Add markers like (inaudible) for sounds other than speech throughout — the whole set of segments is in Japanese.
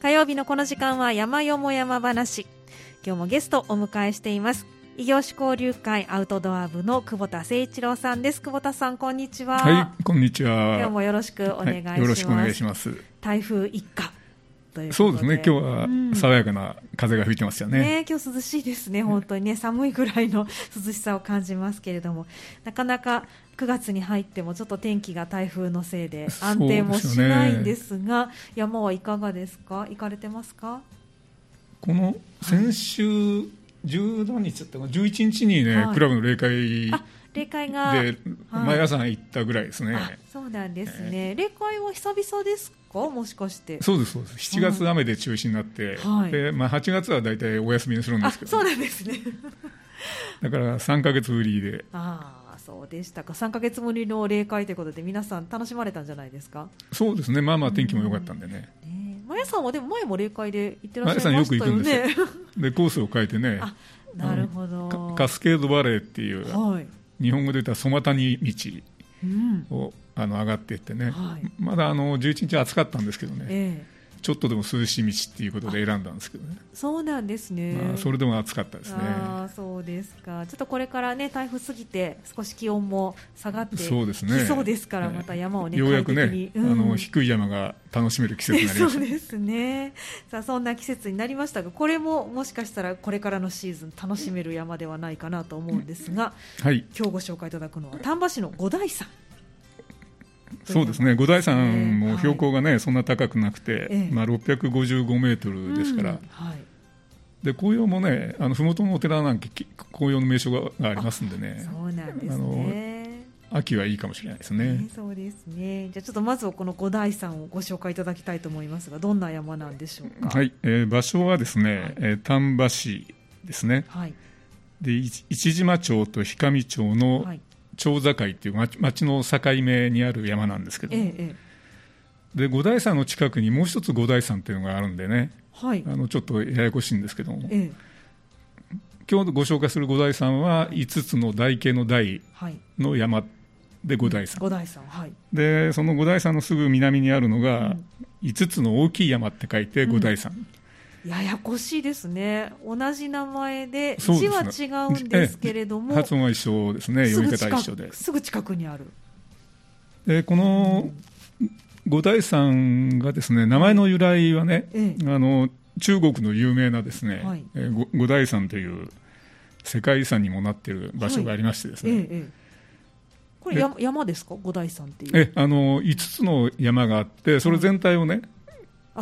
火曜日のこの時間は山よも山話。今日もゲストをお迎えしています。異業種交流会アウトドア部の久保田誠一郎さんです。久保田さんこんにちは。はいこんにちは。今日もよろしくお願いします、はい、よろしくお願いします。台風一過そうですね、今日は爽やかな風が吹いてますよね。うん、ね今日涼しいですね、本当にね、寒いぐらいの涼しさを感じますけれども、なかなか9月に入ってもちょっと天気が台風のせいで安定もしないんですが、ね、山はいかがですか、行かれてますか？この先週、十何日だったか、11日にね、はい、クラブの例会例会がで、毎朝行ったぐらいですね、そうなんですね、えー、例会は久々ですか？もしかしてそうですそうです。7月雨で中止になって、はい、でまあ、8月は大体お休みにするんですけど。そうなんですね。(laughs) だから3か月ぶりで。ああそうでしたか。3か月ぶりの例会ということで皆さん楽しまれたんじゃないですか？そうですね。まあまあ天気も良かったんでね、うん。ねまやさんはでも前も例会で行ってらっしゃいましたよね。よく行くんですよ。(laughs) でコースを変えてね。なるほど。カスケードバレーっていう、はい、日本語で言ったらソマタニ道を、うん、あの上がっていってね、はい、まだあの11日暑かったんですけどね、ええちょっとでも涼しい道っていうことで選んだんですけどね。そうなんですね。まあ、それでも暑かったですね。あそうですか。ちょっとこれからね、台風過ぎて、少し気温も下がってそうですね。そうですから、また山をね、ようやくね、うん、あの低い山が楽しめる季節になりました。そうですね。さあ、そんな季節になりましたが、これももしかしたらこれからのシーズン楽しめる山ではないかなと思うんですが、はい、今日ご紹介いただくのは丹波市の五台山。そうですね。五台山も標高がね、はい、そんな高くなくて、ええ、まあ、655メートルですから、うんはい、で紅葉もねあの麓のお寺なんて紅葉の名所がありますんでね。そうなんですね。秋はいいかもしれないですね、えー、そうですね。じゃあちょっとまずはこの五台山をご紹介いただきたいと思いますがどんな山なんでしょうか？はい、えー、場所はですね、はい、えー、丹波市ですね、はい、で市島町と氷上町の、はい町境っていう町町の境目にある山なんですけど。ええ、で五台山の近くにもう一つ五台山っていうのがあるんでね、はい、あのちょっとややこしいんですけども、ええ、今日ご紹介する五台山は5つの台形の台の山で五台山、五台山はい、でその五台山のすぐ南にあるのが、5つの大きい山って書いて五台山、うんややこしいですね、同じ名前で、字は違うんですけれども、発音は一緒ですね、読み方は一緒で。すぐ近くにある。でこの五台山がですね名前の由来はね、ええ、あの中国の有名なですね、はい、え五台山という世界遺産にもなっている場所がありましてですね、はいえ、これ山ですか、五台山っていう。えあの5つの山があって、それ全体をね、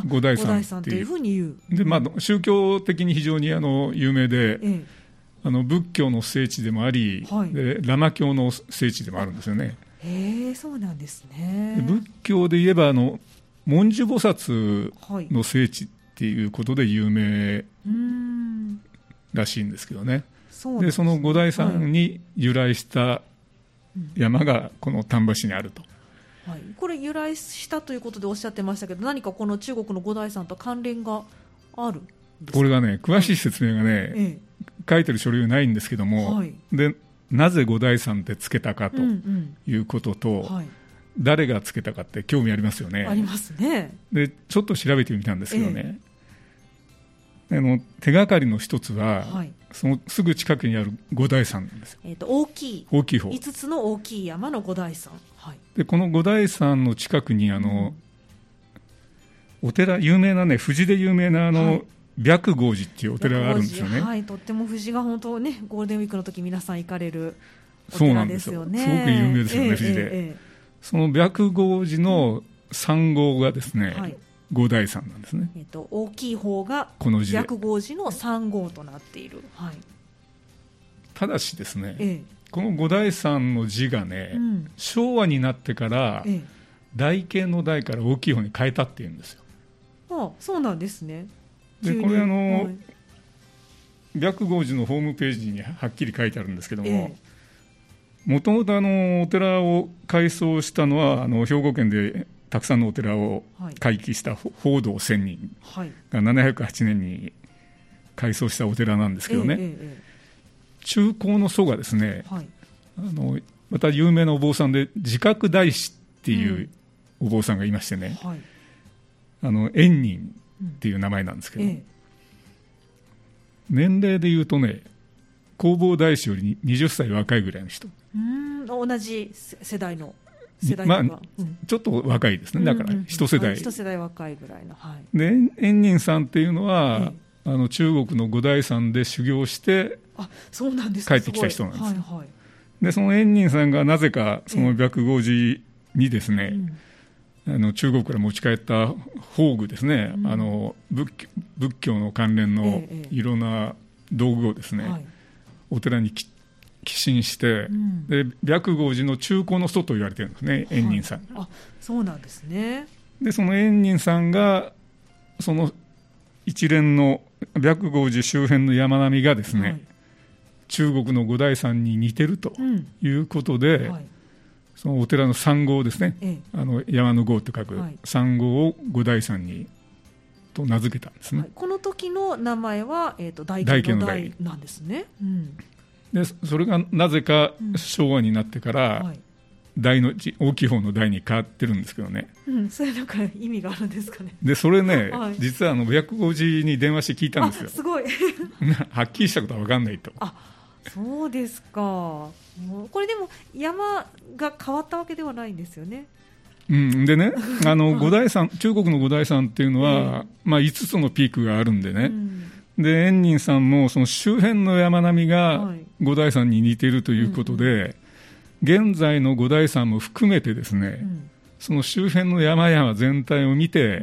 五代さんっていうふうに言う。で、まあ、宗教的に非常にあの有名で、ええ、あの仏教の聖地でもあり、はい、でラマ教の聖地でもあるんですよね。へえそうなんですね。仏教で言えばあの文殊菩薩の聖地っていうことで有名らしいんですけどね。そでその五代さんに由来した山がこの丹波市にあると。はい、これ由来したということでおっしゃってましたけど何かこの中国の五代さんと関連があるこれがね詳しい説明がね、ええ、書いてる書類はないんですけども、はい、でなぜ五代さんってつけたかということと、うんうんはい、誰がつけたかって興味ありますよね。ありますね。でちょっと調べてみたんですけどね、え、あの手がかりの一つは、はい、そのすぐ近くにある五台山なんです。よ。えーと、大きい。大きい方。5つの大きい山の五台山、はい、でこの五台山の近くにあの、うん、お寺有名なね富士で有名なあの、はい、白豪寺っていうお寺があるんですよね。はい、とっても富士が本当ねゴールデンウィークの時皆さん行かれるお寺ですよ。ね。すごく有名ですよね、えー、富士で、え。ーえー、その白豪寺の三号がですね、はい五台山なんですね。えっ、と大きい方がこの白号寺の三号となっている。はい。ただしですね、ええ、この五台山の字がね、うん、昭和になってから、ええ、台形の台から大きい方に変えたっていうんですよ。ああそうなんですね。でこれあの、はい、白号寺のホームページにはっきり書いてあるんですけども。もともとお寺を改装したのはあの兵庫県でたくさんのお寺を回帰した報道千人が708年に改装したお寺なんですけどね、中高の祖がですね、はい、あのまた有名なお坊さんで自覚大師っていうお坊さんがいましてね、うんはい、あの円仁っていう名前なんですけど、年齢でいうとね弘法大師より20歳若いぐらいの人。うん同じ世代の世代まあ、うん、ちょっと若いですね。だから一世代、一世代若いぐらいの、はい、で円仁さんっていうのは、あの中国の五代山で修行してあそうなんです。帰ってきた人なんです、はいはい、でその円仁さんがなぜかその白毫寺にですね、あの中国から持ち帰った宝具ですね、うん、あの仏仏教の関連のいろんな道具をですね、はい、お寺に寄進して、うん、で白毫寺の中古の人と言われてるんですね、円仁さん、あそうなんですね。でその円仁さんがその一連の白毫寺周辺の山並みがですね、はい、中国の五代山に似てるということで、うんはい。そのお寺の三号ですね、ええ、あの山の号と書く三号を五代山にと名付けたんですね、はい、この時の名前は、えーと、大家の大なんですね、うん、でそれがなぜか昭和になってから、うんはい、大の大きい方の大に変わってるんですけどね、うん、それなんか意味があるんですかね。でそれね、(laughs) はい、実はあの白毫寺に電話して聞いたんですよ。すごい。(laughs) はっきりしたことは分かんないと。あそうですか。これでも山が変わったわけではないんですよね。うん、でね、あの (laughs) 五代山中国の五代山っていうのは、まあ、5つのピークがあるんでね、うん、で円仁さんもその周辺の山並みが五代山に似ているということで、現在の五代山も含めてですね、うん、その周辺の山々全体を見て、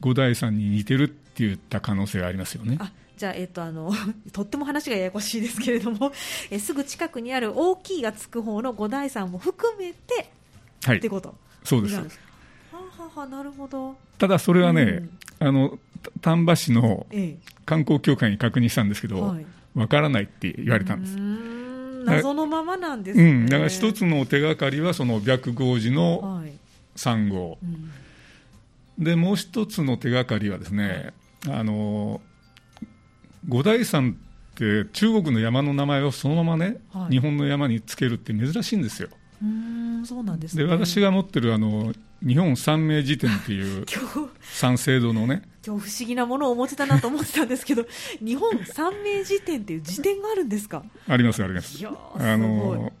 五代山に似てるって言った可能性がありますよね。じゃあ、えっと、あの (laughs) とっても話がややこしいですけれども、(laughs) えすぐ近くにある大きいがつく方の五代山も含めて、はい、ってこと。そうです。はははなるほど。ただそれはね、うん、あの丹波市の観光協会に確認したんですけど、わ、ええ、からないって言われたんです。謎のままなんですね、うん、だから一つの手がかりはその白毫寺の3号、はいうん、でもう一つの手がかりはですねあの五代山って中国の山の名前をそのままね、はい、日本の山につけるって珍しいんですよ。うんそうなんです、ね、で私が持ってるあの日本三名辞典っていう (laughs) 三聖堂のね今日不思議なものをお持ちだなと思ってたんですけど (laughs) 日本三名辞典っていう辞典があるんですか？ありますあります。あの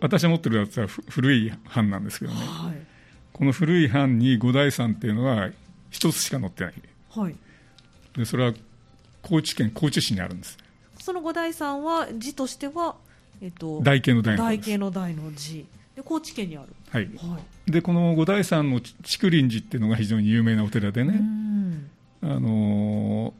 私が持ってるやつは古い版なんですけどね、はい、この古い版に五代山っていうのは一つしか載ってない、はい、でそれは高知県高知市にあるんです。その五代さんは字としては、えっと、大慶の大大慶の大の字。で高知県にある、はい、はい、でこの五代さんの竹林寺っていうのが非常に有名なお寺でね、あの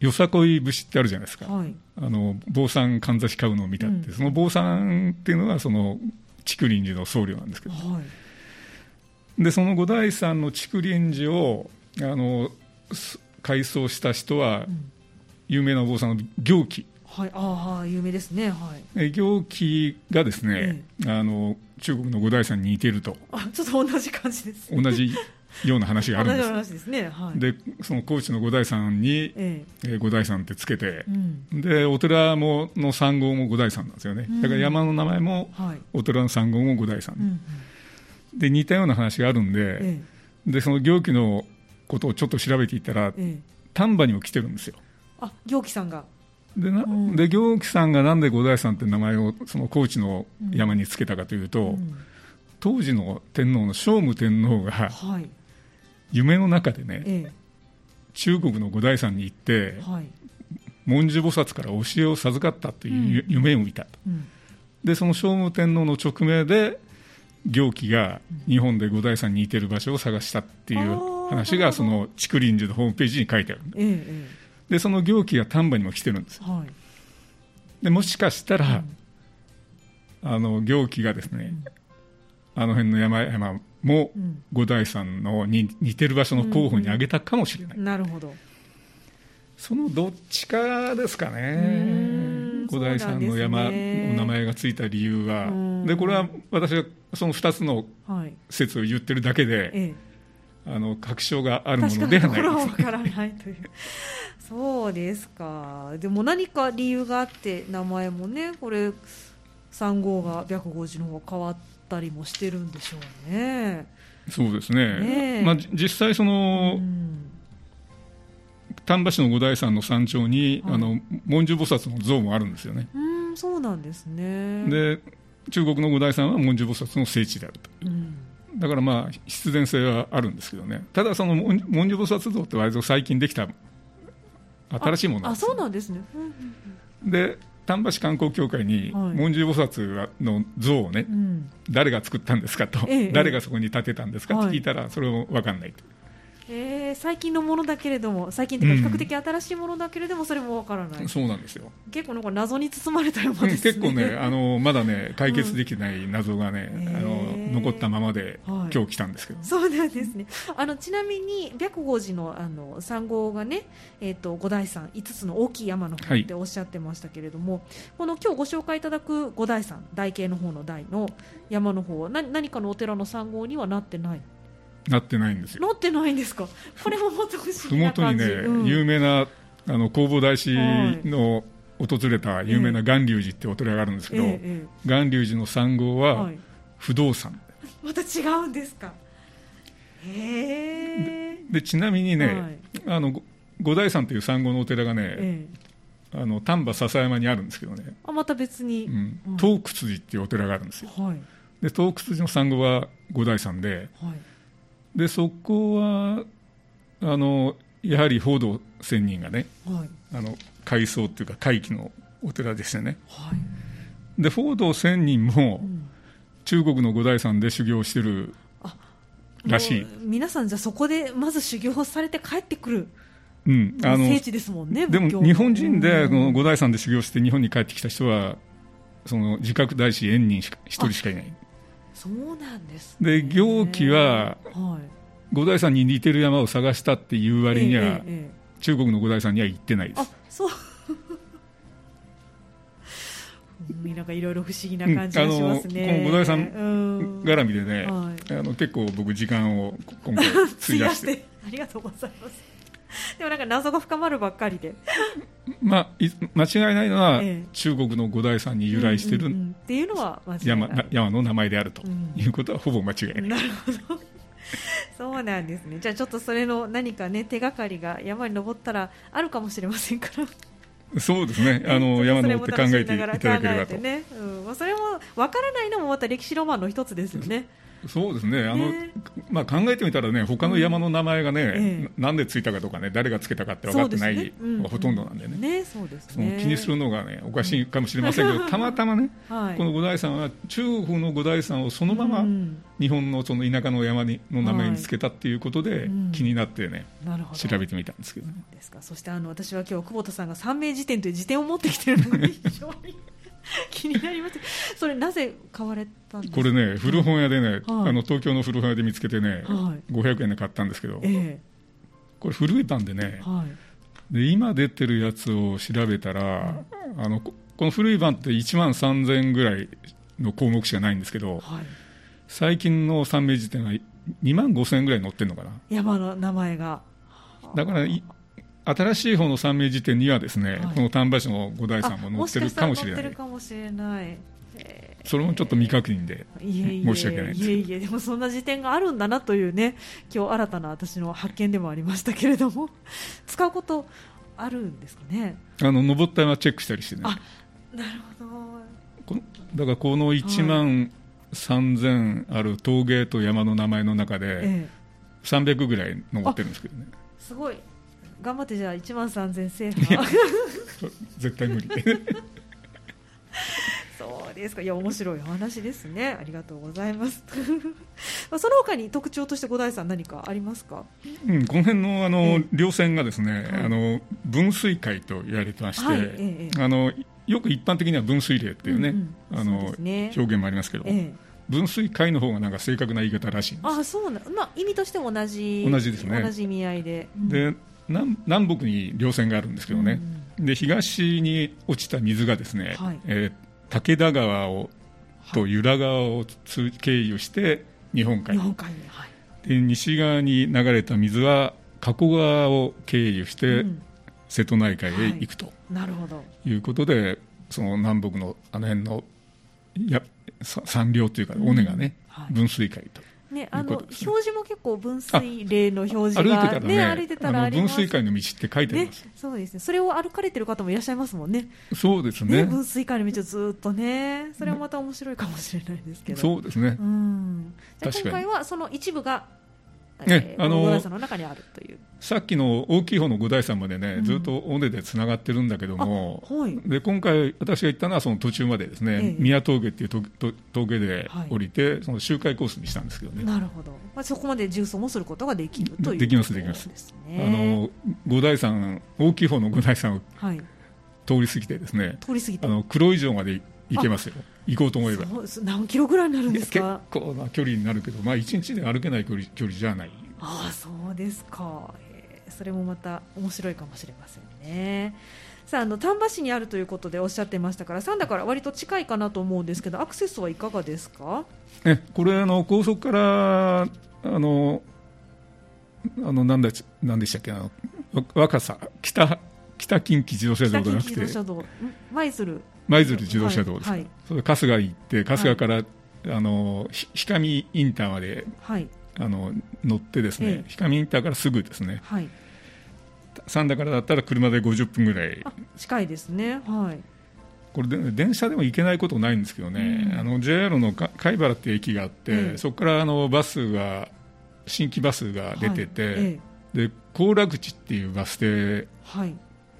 ー、よさこい節ってあるじゃないですか、はい、あの坊さんかんざし買うのを見たって、うん、その坊さんっていうのがその竹林寺の僧侶なんですけど、はい、でその五代さんの竹林寺をあの改装した人は、有名なお坊さんの行基、はい、ああ有名ですね、はい、行基がですね、ええ、あの中国の五代さんに似ていると。あちょっと同じ感じです、同じような話があるんです。話ですね、はい、でその高知の五代さんに、ええ。五代さんってつけて、うん、でお寺もの三号も五代さんなんですよね、うん、だから山の名前も、はい、お寺の三号も五代さん、うんうん、で似たような話があるんでええ、でその行基のことをちょっと調べていったら、ええ、丹波にも来てるんですよ。あ行基さんが。でな、うん、で行基さんがなんで五代さんって名前をその高知の山につけたかというと、うん、当時の天皇の聖武天皇が、はい、夢の中でね、ええ、中国の五代さんに行って、はい、文殊菩薩から教えを授かったという夢を見た、うん、でその聖武天皇の直命で行基が日本で五代さんに似てる場所を探したっていう話がその竹林寺のホームページに書いてある、ええ、でその行基が丹波にも来てるんです、はい、でもしかしたら、うん、あの行基がですね、うん、あの辺の山々も五代さんのに似てる場所の候補に挙げたかもしれない、うん、なるほど。そのどっちかですかね。五代さんの山の名前がついた理由は。でこれは私がその2つの説を言ってるだけで、はいええ、あの確証があるものではないです、からないという。そうですか。でも何か理由があって名前もねこれ3号が白毫寺の方が変わったりもしてるんでしょうね。そうですね、ねまあ、実際その、丹波市の五代山の山頂に、はい、あの文殊菩薩の像もあるんですよね。うんそうなんですね。で中国の五代山は文殊菩薩の聖地であると、うん、だからまあ必然性はあるんですけどね。ただその文殊菩薩像って割と最近できた新しいものなんですあそうなんですね、で丹波市観光協会に文殊菩薩の像をね、はい誰が作ったんですかと、ええ、誰がそこに建てたんですかって聞いたら、それも分かんないと。えー、最近のものだけれども最近というか比較的新しいものだけれどもそれもわからない、うん、そうなんですよ。結構なんか謎に包まれたような、ね、結構ね (laughs) あのまだね解決できない謎がね、うん、あの残ったままで、はい、今日来たんですけど。そうなんですね。あのちなみに白鳳寺のあの三号がね、えーと、五代山5つの大きい山の方っておっしゃってましたけれども、はい、この今日ご紹介いただく五代山大系の方の大の山の方は何何かのお寺の三号にはなってない？なってないんですよ。なってないんですか？これももっと不思議な感じ。にね、うん、有名なあの弘法大師の訪れた有名な巌流寺ってお寺があるんですけど、巌、ええ、流寺の三号は不動産、また違うんですか？へでちなみにね、はい、あの五代山という三号のお寺がね、ええ、あの丹波篠山にあるんですけどね。あまた別に。うん、東窟寺っていうお寺があるんですよ。はい、で東窟寺の三号は五代山で。はいでそこはあのやはり報道仙人がね、はい、あの階層っていうか会期のお寺でしたね、はい、で報道仙人も、うん、中国の五代山で修行してるらしい。皆さんじゃそこでまず修行されて帰ってくる。うん、あの聖地ですもんねでも日本人でこの五代山で修行して日本に帰ってきた人はその自覚大師円人一人しかいないそうなんです、ね、で行基は、はい、五代さんに似てる山を探したっていう割には、中国の五代さんには行ってないです。あそう。(laughs) なんかいろいろ不思議な感じがしますね、うん、この五代さん絡みでね、はい、あの結構僕時間を今回費やして。(laughs) ありがとうございます (laughs) でもなんか謎が深まるばっかりで、まあ、間違いないのは、ええ、中国の五代さんに由来してる、うんうんうん、っていうのは山山の名前であるということはほぼ間違いない。うん、なるほど。(laughs) そうなんですね。じゃあちょっとそれの何かね手がかりが山に登ったらあるかもしれませんから。そうですね、(laughs) あの山登って考えていただければと。ね。うん、それも分からないのもまた歴史ロマンの一つですよね。そうですね。あの、ね、まあ、考えてみたらね他の山の名前がね、うなんでついたかとかね誰がつけたかって分かってないのがほとんどなんでね、ねそうですね。気にするのがねおかしいかもしれませんけど、たまたまね、はい、この五代山は中国の五代山をそのまま日本のその田舎の山にの名前につけたっていうことで、気になってね、調べてみたんですけどね。ですか。そしてあの私は今日久保田さんが三名辞典という辞典を持ってきてるのが非常に (laughs) 気になります。それなぜ買われたんですか？これね古本屋でね、はい、あの東京の古本屋で見つけてね、はい、500円で買ったんですけど、えー、これ震えたんでね、はい、で今出てるやつを調べたら、あのこの古い版って1万3000円ぐらいの項目しかないんですけど、最近の三名辞典は2万5000円ぐらい載ってるのかな。山の名前が。だから新しい方の三名辞典にはですね、はい、この丹波市の五代さんも載ってるかもしれない。かもしれない。それもちょっと未確認で申し訳ないです。いえいえでもそんな辞典があるんだなというね今日新たな私の発見でもありましたけれども。(laughs) 使うことあるんですかね？あの登った山チェックしたりしてね。あなるほど。だからこの1万3000ある峠と山の名前の中で300ぐらい登ってるんですけどね、すごい頑張ってじゃあ1万3000制覇。絶対無理。(laughs) そうですか。いや面白いお話ですね。ありがとうございます。(laughs) その他に特徴として五代さん何かありますか、うん、この辺のあの稜線がですね、はい、あの分水海と言われてまして、はいええ、あのよく一般的には分水嶺っていうね、うんうん、あの、ね、表現もありますけど、え分水海の方がなんか正確な言い方らしいんですあそうな、まあ、意味としても同じ同じですね。同じ意味合いで、うん、で南南北に稜線があるんですけどね、うん、で東に落ちた水がですね、はい、えー、武田川をと由良川を経由して日本海日本海に、はい、で西側に流れた水は加古川を経由して、瀬戸内海へ行くと、はい、なるほど。いうことでその南北のあの辺のや山稜というか尾根がね、はい、分水海とね、あの表示も結構分水嶺の表示がね、ね歩いてたら分水海の道って書いてあります、ね、そうですね。それを歩かれてる方もいらっしゃいますもんね。そうですね。ね分水海の道をずっとね、それはまた面白いかもしれないですけど。そうですね。うん。今回はその一部がね、あのの中にあるという。さっきの大きい方の五台山までね、うん、ずっと尾根でつながってるんだけども、はい、で今回、私が行ったのはその途中までですね、ええ、宮峠っていう峠で降りて、はい、その周回コースにしたんですけどね。なるほど、まあ、そこまで重走もすることができるというできます、できます。あの五台山、大きい方の五台山を通り過ぎてですね、通り過ぎて。あの黒以上まで行けますよ。行こうと思えば。何キロぐらいになるんですか？結構な距離になるけど、まあ、1日で歩けない距離距離じゃない。ああそうですか、えー、それもまた面白いかもしれませんね。さああの丹波市にあるということでおっしゃってましたから三田から割と近いかなと思うんですけどアクセスはいかがですか？えこれあの高速からあのあのなんだなんでしたっけあの若さ北北近畿自動車道じゃなくて。舞鶴舞鶴自動車道ですか、はい。はい、それ春日行って春日から、はい、あの氷上インターまで、はい、あの乗ってですね、ええ、氷上インターからすぐですね、はい、三田からだったら車で50分ぐらい。近いですね。はい。これで電車でも行けないことないんですけどね、うん、あの JR の貝原っていう駅があって、え、そこからあのバスが新規バスが出てて、はい、で高楽口っていうバス停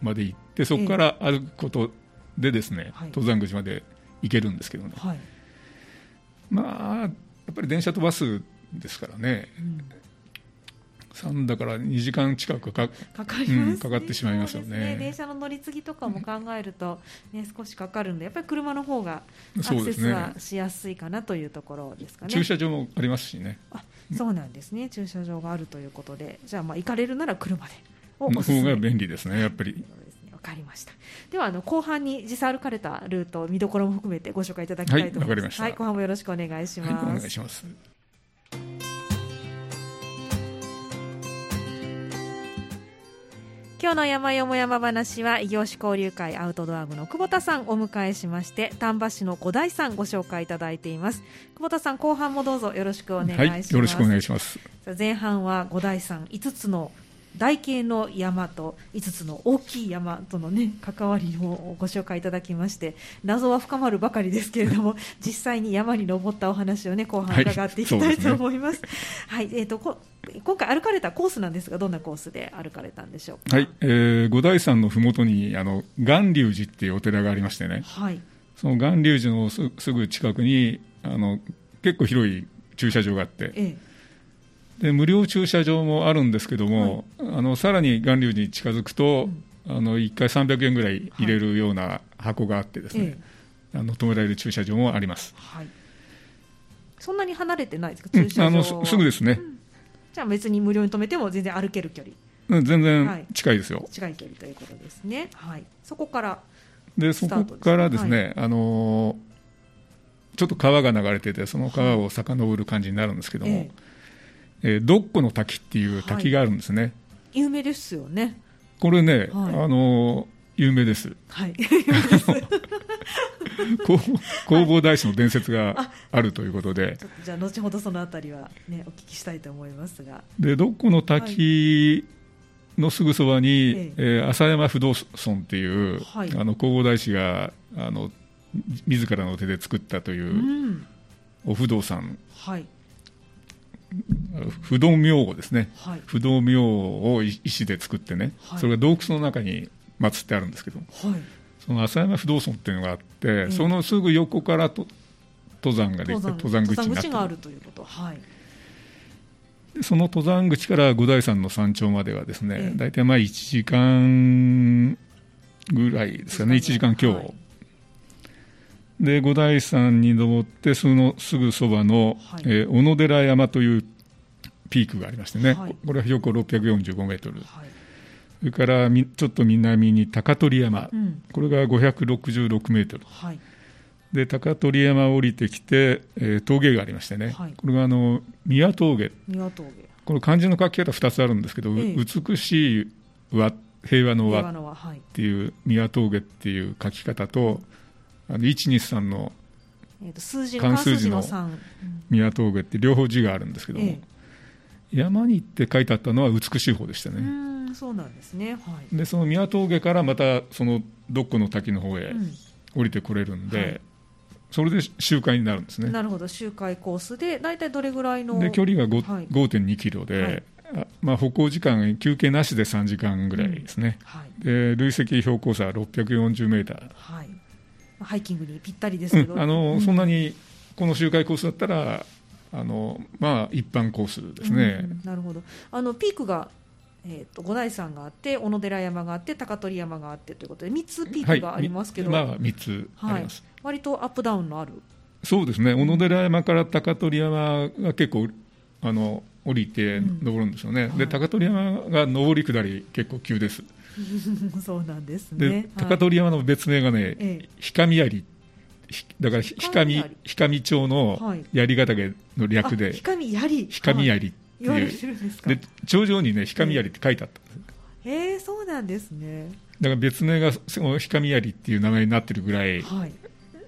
まで行って、そこから歩くことでですね、登山口まで行けるんですけどね、はい、まあやっぱり電車とバスですからね、うん、だから2時間近くかかかります、ね。うん、かかってしまいますよね、ね、電車の乗り継ぎとかも考えると、ね、少しかかるんでやっぱり車の方がアクセスはしやすいかなというところですかね、駐車場もありますしね。あそうなんですね。駐車場があるということで。じゃあまあ行かれるなら車で。の方が便利ですねやっぱり。わかりました。ではあの後半に実際歩かれたルート見どころも含めてご紹介いただきたいと思います。はい、はい、後半もよろしくお願いします。はい、お願いします。今日の山よも山話は異業種交流会アウトドア部の久保田さんをお迎えしまして丹波市の五大さんご紹介いただいています久保田さん後半もどうぞよろしくお願いします、はい、よろしくお願いします前半は五大さん5つの台形の山と5つの大きい山との、ね、関わりをご紹介いただきまして謎は深まるばかりですけれども (laughs) 実際に山に登ったお話を、ね、後半伺っていきたいと思います。はい、ねはい、えーと、と今回歩かれたコースなんですがどんなコースで歩かれたんでしょうか、はい。えー、五台山のふもとにあの巌流寺っていうお寺がありましてね、はい、その巌流寺のすぐ近くにあの結構広い駐車場があって。ええで無料駐車場もあるんですけども、はい、あのさらに巌流に近づくと、うん、あの1回300円ぐらい入れるような箱があってですね、はい、あの止められる駐車場もあります、はい、そんなに離れてないですか駐車場、うん、あのすぐですね、うん、じゃあ別に無料に止めても全然歩ける距離。うん、全然近いですよ、近い距離ということですね、はい、そこからでそこからですね、あのちょっと川が流れててその川を遡る感じになるんですけども、えええー、ドッコの滝っていう滝があるんですね、はい、有名ですよね。これね、はい、あの有名です、はい、(laughs) (laughs) 弘法大師の伝説があるということで、じゃあ後ほどそのあたりは、ね、お聞きしたいと思いますが。でドッコの滝のすぐそばに、ええー、浅山不動尊っていう、はい、あの弘法大師があの自らの手で作ったというお不動産、はい不動明王ですね、はい、不動明王を石で作ってね、はい、それが洞窟の中に祀ってあるんですけど、はい、その浅山不動尊っていうのがあって、うん、そのすぐ横からと登山ができて登山口になって。があるということ、はい、その登山口から五台山の山頂まではですね、ええ、大体まあ1時間ぐらいですかね。1時間強、はいで五台山に登ってそのすぐそばの、はい、えー、小野寺山というピークがありましてね、はい、これは標高645メートル、はい、それからちょっと南に高取山、うん、これが566メートル、はい、で高取山を降りてきて、えー、峠がありましてね、これがあの宮峠。宮峠。この漢字の書き方2つあるんですけど、ええ、美しい和平和の和っていう宮峠っていう書き方と、あの123のえー、と数字の数字の3宮峠って両方字があるんですけども、ええ、山にって書いてあったのは美しい方でしたね。そうなんですね、はい、でその宮峠からまたそのどっこの滝の方へ降りてこれるんで、うんはい、それで周回になるんですね。なるほど。周回コースで大体どれぐらいので距離が5、はい、5.2キロで、はい、まあ、歩行時間休憩なしで3時間ぐらいですね、うん。はい、で累積標高差は640メーター、はい、ハイキングにぴったりですけど、うん、あの、うん、そんなにこの周回コースだったらあのまあ、一般コースですね、なるほど。あのピークがえーと、五台山があって小野寺山があって高取山があってということで3つピークがありますけど、はい、まあ、3つあります、はい、割とアップダウンのある。そうですね。小野寺山から高取山が結構あの降りて登るんですよね、うん、で高取山が上り下り結構急です (laughs) そうなんですね。で高取山の別名がね、ええ、氷上槍。だから氷上氷上町の槍ヶ岳の略で、氷上槍。氷上槍言われてるんですか。で頂上にね氷上槍って書いてあったんですへえそうなんですね。だから別名がその氷上槍っていう名前になってるぐらい、はい、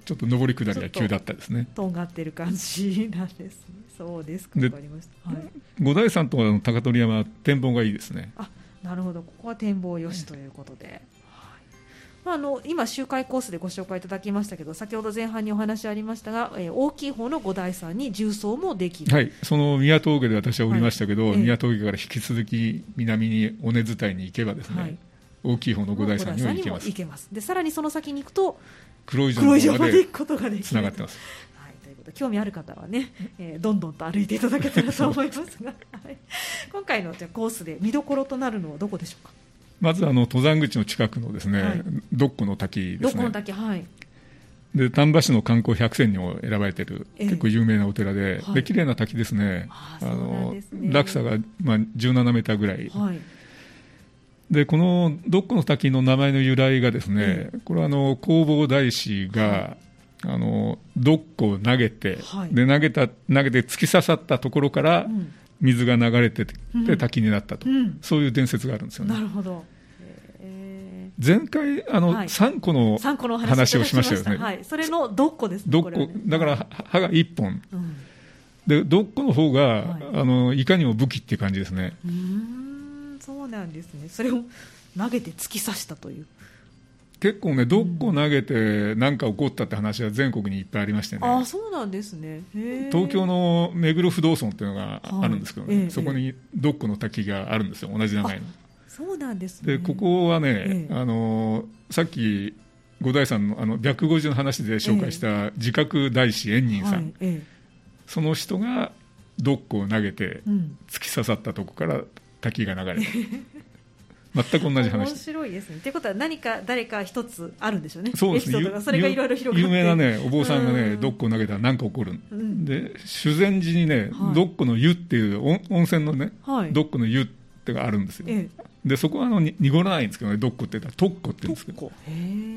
ちょっと上り下りが急だったですねとんがってる感じなんですねそうですか分かりました、はい、五台山とかの高取山は展望がいいですね。あなるほど。ここは展望よしということで、まあ、あの今、周回コースでご紹介いただきましたけど先ほど前半にお話ありましたが、えー、大きい方の五台山に重走もできる、はい、その宮峠で私はおりましたけど、はい、宮峠から引き続き南に尾根伝いに行けばですね、はい、大きい方の五台山には行けます。行けます。でさらにその先に行くと黒い城まで行くことができる。つながってます。興味ある方はね、えー、どんどんと歩いていただけたらと思いますが、はい、今回のじゃコースで見どころとなるのはどこでしょうか？まずあの登山口の近くのですね、はい、どっこの滝ですね。の滝、はい。で丹波市の観光百選にも選ばれている、え結構有名なお寺で、はい、で綺麗な滝ですね。あの、ね、落差がまあ17メーターぐらい。はい。でこのどっこの滝の名前の由来がですね、これはあの弘法大師が、はい、あのどっこを投げて、はい、で投げた投げて突き刺さったところから、水が流れてて、うん、滝になったと、うん、そういう伝説があるんですよね。なるほど。前回あの、はい、3個の話をしましたよね、はい、それのどっこです、ね、どっこ、ね、だから歯が1本、うん、でどっこの方が、はい、あのいかにも武器っていう感じですね。うんそうなんですね。それを投げて突き刺したという結構ね、どっこ投げて何か起こったって話は全国にいっぱいありましてね、あそうなんですね。東京の目黒不動尊っていうのがあるんですけどね、はい、そこにどっこの滝があるんですよ、同じ名前の。そうなんです、ね、でここはね、ええ、あのさっき五代さんのあの白五寺の話で紹介した自覚大師円仁さん、え、その人がどっこを投げて突き刺さったとこから滝が流れる。(laughs) 全く同じ話。面白いですね。ということは何か誰か一つあるんでしょうね。そうですね。それがいろいろ広が有名なねお坊さんがねどっこを投げたら何か起こる、うん、で修善寺にね、はい、どっこの湯っていう温泉のね、はい、どっこの湯ってがあるんですよ。ええ。でそこはあの濁らないんですけどね、どっこって言ったら、とっこって言うんですけど、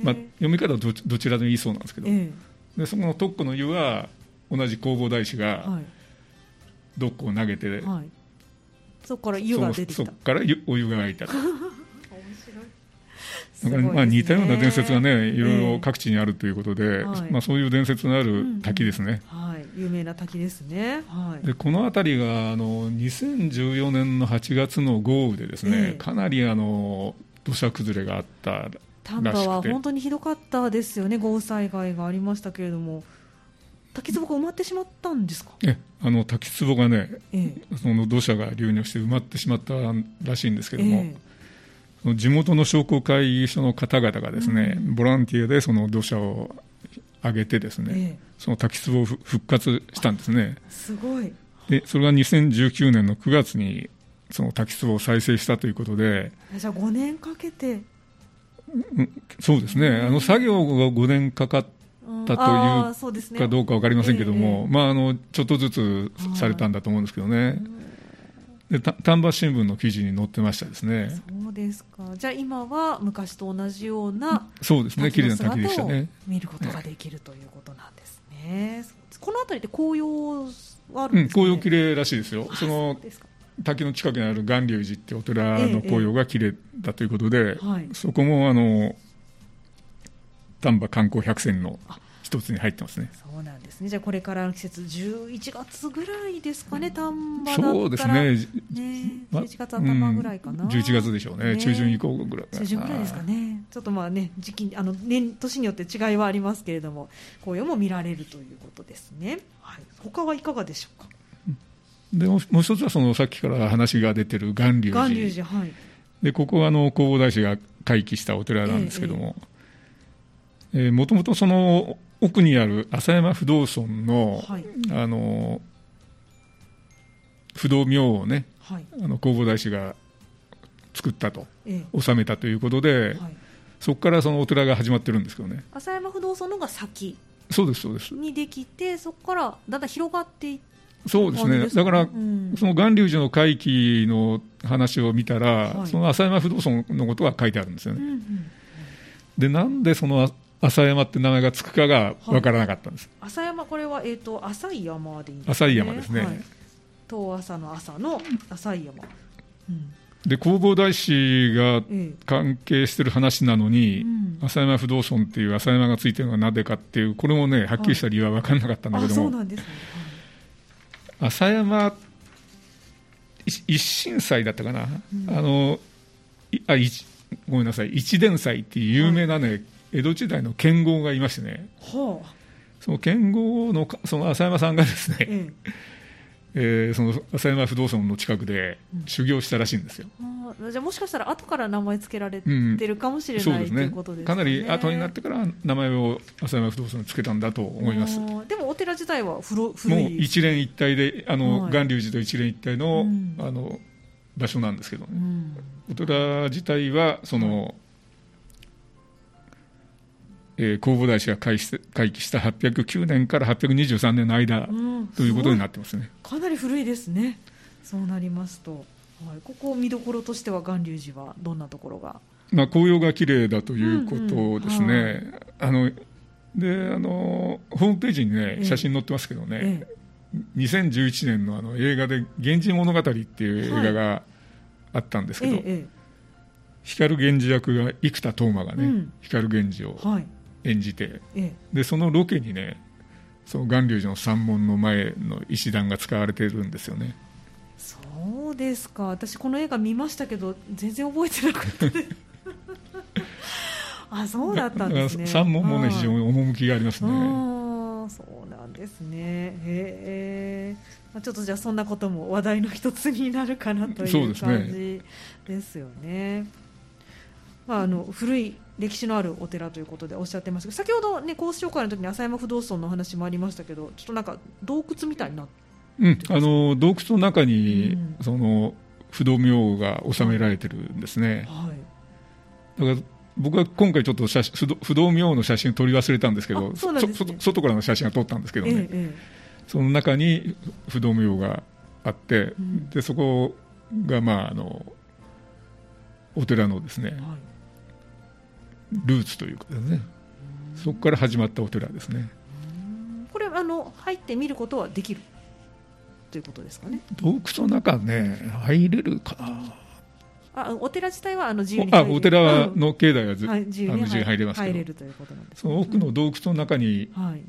まあ、読み方はどどちらでも言いそうなんですけど、えー、でそこのとっこの湯は、同じ弘法大師が、どっこを投げて、はい、そこから湯が出てきた。そこからお湯が湧いたと。だからまあ似たような伝説がね、いろいろ各地にあるということで、えーまあ、そういう伝説のある滝ですね。うんはい、有名な滝ですね。はい、でこの辺りがあの2014年の8月の豪雨でですね、えー、かなりあの土砂崩れがあった丹波は本当にひどかったですよね、豪雨災害がありましたけれども。滝壺が埋まってしまったんですか？えあの滝壺がね、ええ、その土砂が流入して埋まってしまったらしいんですけども、え地元の商工会議所の方々がですね、うん、ボランティアでその土砂を上げてですね、ええ、その滝壺を復活したんですね。すごい。でそれが2019年の9月にその滝壺を再生したということでじゃあ5年かけて、うん、そうですね、あの作業が5年かかったというかどうか分かりませんけども、え、まあ、あのちょっとずつされたんだと思うんですけどね。で丹波新聞の記事に載ってましたですね。そうですか。じゃあ今は昔と同じようなそうですね。綺麗な滝でしたね。見ることができるということなんですね。この辺りで紅葉はあるんですか、ね、うん、紅葉綺麗らしいですよ。その滝の近くにある巌流寺ってお寺の紅葉が綺麗だということで、えええ、そこもあの丹波観光百選の一つに入ってますね。そうなんですね。じゃあこれからの季節11月ぐらいですかね。丹波そうですね。ね、11月頭ぐらいかな。うん、11月でしょうね。ね中旬以降ぐらい。中旬ぐらいですかね。ちょっとまあね時期あの年年によって違いはありますけれども、紅葉も見られるということですね。はい。他はいかがでしょうか？でもう一つはそのさっきから話が出てる巌流寺。巌流寺はい。でここはあの弘法大師が開基したお寺なんですけども。もともとその奥にある浅山不動尊の、はい、あの不動明をね、はい、あの弘法大師が作ったと、ええ、収めたということで、はい、そこからそのお寺が始まってるんですけどね。浅山不動尊のが先。そうですそうです。にできてそこからだんだん広がっていってそうですね、だから、うん、その巌流寺の回帰の話を見たら、はい、その浅山不動尊のことが書いてあるんですよね。うんうん、でなんでその浅山って名前がつくかが分からなかったんです、はい、浅山、これは、えーと、浅い山でいいんですね、浅い山ですね、はい、遠浅の朝の浅い山、うん、で弘法大師が関係してる話なのに、うん、浅山不動尊っていう浅山がついてるのはなぜかっていう、これもね、はっきりした理由は分からなかったんだけども、はい。ね、浅山一心祭だったかな、うん、あのあごめんなさい、一伝祭っていう有名なね、江戸時代の剣豪がいましてね、はあ、その剣豪のその浅山さんがですね、え (laughs) えー、その浅山不動尊の近くで修行したらしいんですよ、うん、じゃあもしかしたら後から名前付けられてるかもしれない、うん、そうですね、ね、かなり後になってから名前を浅山不動尊に付けたんだと思います。でもお寺自体は古古い。もう一連一体であの、はい、巌流寺と一連一体の,、あの場所なんですけどね、お寺自体はその、えー、弘法大師が開開基した809年から823年の間、うん、ということになってますね。かなり古いですね、そうなりますと、はい、ここ、見どころとしては、巌流寺はどんなところが、まあ、紅葉が綺麗だということですね、あのであのホームページにね、写真載ってますけどね、ええ、2011年のあの映画で、源氏物語っていう映画があったんですけど、はいえ、光源氏役が生田斗真がね、うん、光源氏を。はい演じて、ええ、でそのロケにねその巌流寺の山門の前の石段が使われてるんですよね。そうですか。私この映画見ましたけど全然覚えてなかったです。(laughs) あそうだったんですね。山門もね非常に趣がありますね。そうなんですね。へえちょっとじゃあそんなことも話題の一つになるかなという感じですよね。まあ、あの古い歴史のあるお寺ということでおっしゃってました。けど先ほど、ね、コース紹介の時に浅山不動尊の話もありましたけどちょっとなんか洞窟みたいなうん、あの洞窟の中に、うん、その不動明王が収められてるんですね、はい、だから僕は今回ちょっと写真不動明王の写真を撮り忘れたんですけど、ね、外からの写真は撮ったんですけどね、ええ、その中に不動明王があって、うん、でそこが、まあ、あのお寺のですね、はいルーツというかですね。そこから始まったお寺ですね。これあの入ってみることはできるということですかね。洞窟の中ね入れるかな。あお寺自体はあの自由にあお寺の境内はず、はい、自由に入れます入れるということなんです、ね、その奥の洞窟の中に、はい、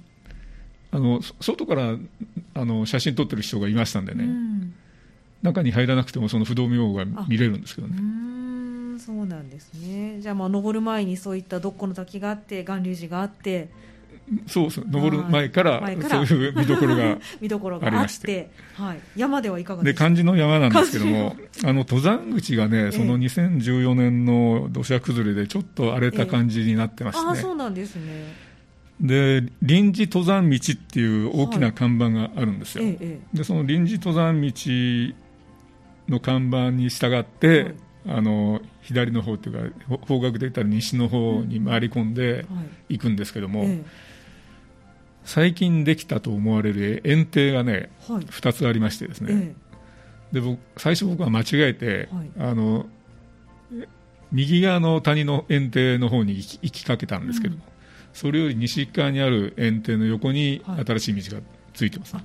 あの外からあの写真撮ってる人がいましたんでね、うん、中に入らなくてもその不動明王が見れるんですけどね。そうなんですね。じゃあまあ登る前にそういったどっこの滝があって巌流寺があって。そうそう登る前からそういう見どころが (laughs) 見どころがあって。はい、山ではいかがで漢字の山なんですけどもあの登山口がねその2014年の土砂崩れでちょっと荒れた感じになってまして。ね、あそうなんですね。で臨時登山道っていう大きな看板があるんですよ、はい、でその臨時登山道の看板に従って、はいあの左の方というか方角で言ったら西の方に回り込んでい。くんですけども、はいええ、最近できたと思われる園庭がね、はい、2つありましてですね、え、で僕最初僕は間違えて、はい、あの右側の谷の園庭の方に行きかけたんですけども、うん、それより西側にある園庭の横に新しい道がついてます、ね、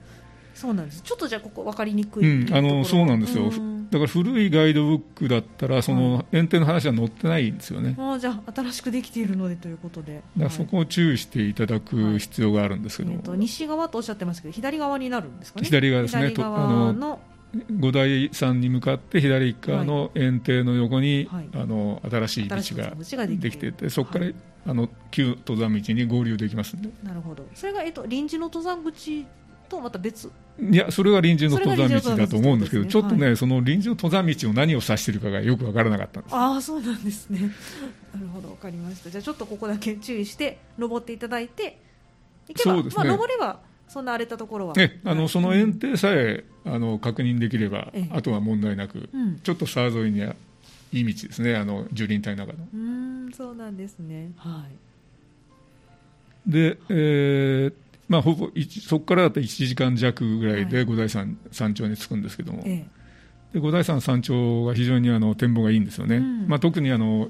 そうなんです。ちょっとじゃあここ分かりにくい、うん、あのそうなんですよ、だから古いガイドブックだったらその園庭の話は載ってないんですよね、あじゃあ新しくできているのでということで。だそこを注意していただく必要があるんですけど、はいえー、西側とおっしゃってますけど左側になるんですかね？左側ですね。左側の。五代山に向かって左側の園庭の横に、はい、あの新しい道ができて。いてそこから、はい、あの旧登山道に合流できますで。なるほど。それが、えっと、臨時の登山口とまた別。いやそれは臨時の登山道だと思うんですけど、ね、ちょっとね、はい、その臨時の登山道を何を指しているかがよく分からなかったんですああそうなんですね。(laughs) なるほど分かりました。じゃあちょっとここだけ注意して登っていただいてそうですね、まあ、登ればそんな荒れたところは、ね、あのその園庭さえ、あの確認できれば、あとは問題なく、うん、ちょっと沢沿いにはいい道ですね、あの樹林帯の中の。うんそうなんですね、はい、で、えーまあ、ほぼそこからだと1時間弱ぐらいで五台山山頂に着くんですけども、で五台山山頂が非常にあの展望がいいんですよね、うん、まあ、特にあの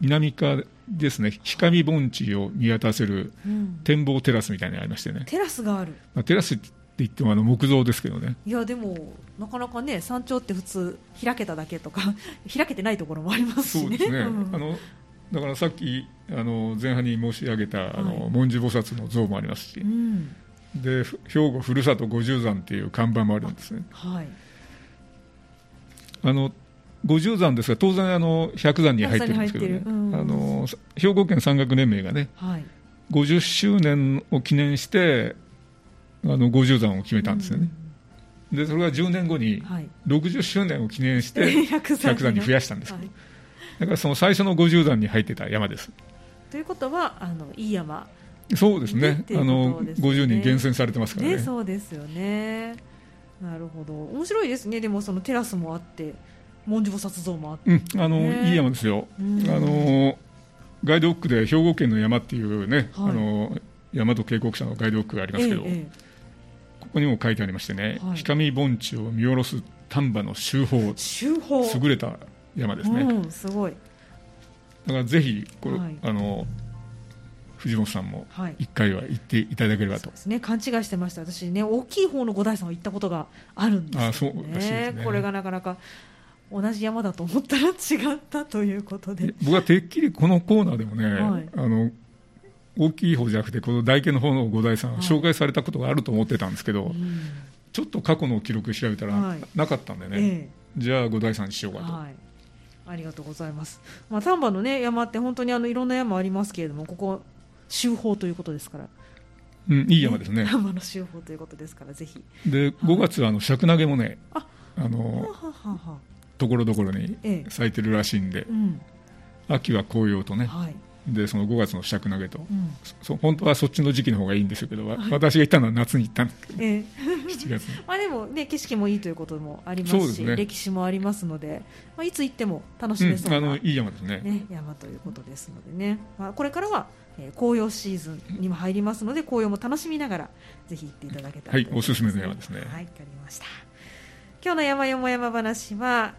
南側ですね。光盆地を見渡せる展望テラスみたいなのがありましてね、テラスがある、まあ、テラスって言ってもあの木造ですけどね。いやでもなかなかね山頂って普通開けただけとか (laughs) 開けてないところもありますしね。そうですね、うん、あのだからさっきあの前半に申し上げた、あの文殊菩薩の像もありますし、うん、で兵庫ふるさと五十山っていう看板もあるんですね。はい、あの五十山ですが当然あの百山に入ってるんですけど、ね。うん、あの兵庫県山岳連盟がね、はい、50周年を記念してあの五十山を決めたんですよね。うん、でそれが10年後に60周年を記念して (laughs) 百山に増やしたんですけど、だからその最初の50段に入ってた山です。ということはあのいい山そうですね、ね、あの50人厳選されてますからね、ね、そうですよね。なるほど。面白いですね。でもそのテラスもあって文字菩薩像もあって、うん、あのいい山ですよ、あのガイドブックで兵庫県の山っていうね、はい、あの大和渓谷社のガイドブックがありますけど、ええ、ここにも書いてありましてね、はい、氷上盆地を見下ろす丹波の修法修法。優れた山ですね、うん、すごい。だからぜひこれ、はい、あの藤本さんも一回は行っていただければと、はい、ですね。勘違いしてました。私ね大きい方の五代さんは行ったことがあるんですよね。あそうね、ね、これがなかなか同じ山だと思ったら違ったということで。僕はてっきりこのコーナーでもね、はい、あの大きい方じゃなくてこの大家の方の五代さん紹介されたことがあると思ってたんですけど、ちょっと過去の記録調べたらなかったんでね、ええ、じゃあ五代さんにしようかと。はいありがとうございます。まあ、丹波のね山って本当にあのいろんな山ありますけれども、ここ修法ということですから。うん、いい山ですね。丹波の修法ということですから、ぜひ。で、5月はあの尺投げもね、あ、あのところどころに咲いてるらしいんで、ええうん、秋は紅葉とね、はい、でその5月の尺投げと、うん、そ本当はそっちの時期の方がいいんですけど、私が行ったのは夏に行ったんですけど、ええ、7月 (laughs) まあでも、ね、景色もいいということもありますし、ね、歴史もありますので、まあ、いつ行っても楽しめそうな、うん、あのいい山ですね。ね山ということですのでね、まあ、これからは、えー、紅葉シーズンにも入りますので紅葉も楽しみながらぜひ行っていただけたら、ね、はい、おすすめの山ですね。はい、わかりました。今日の山よも山話は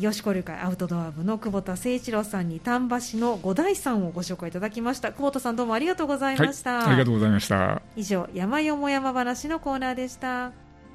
吉子流会アウトドア部の久保田誠一郎さんに丹波市の五大山をご紹介いただきました。久保田さんどうもありがとうございました、はい、ありがとうございました。以上山よも山話のコーナーでした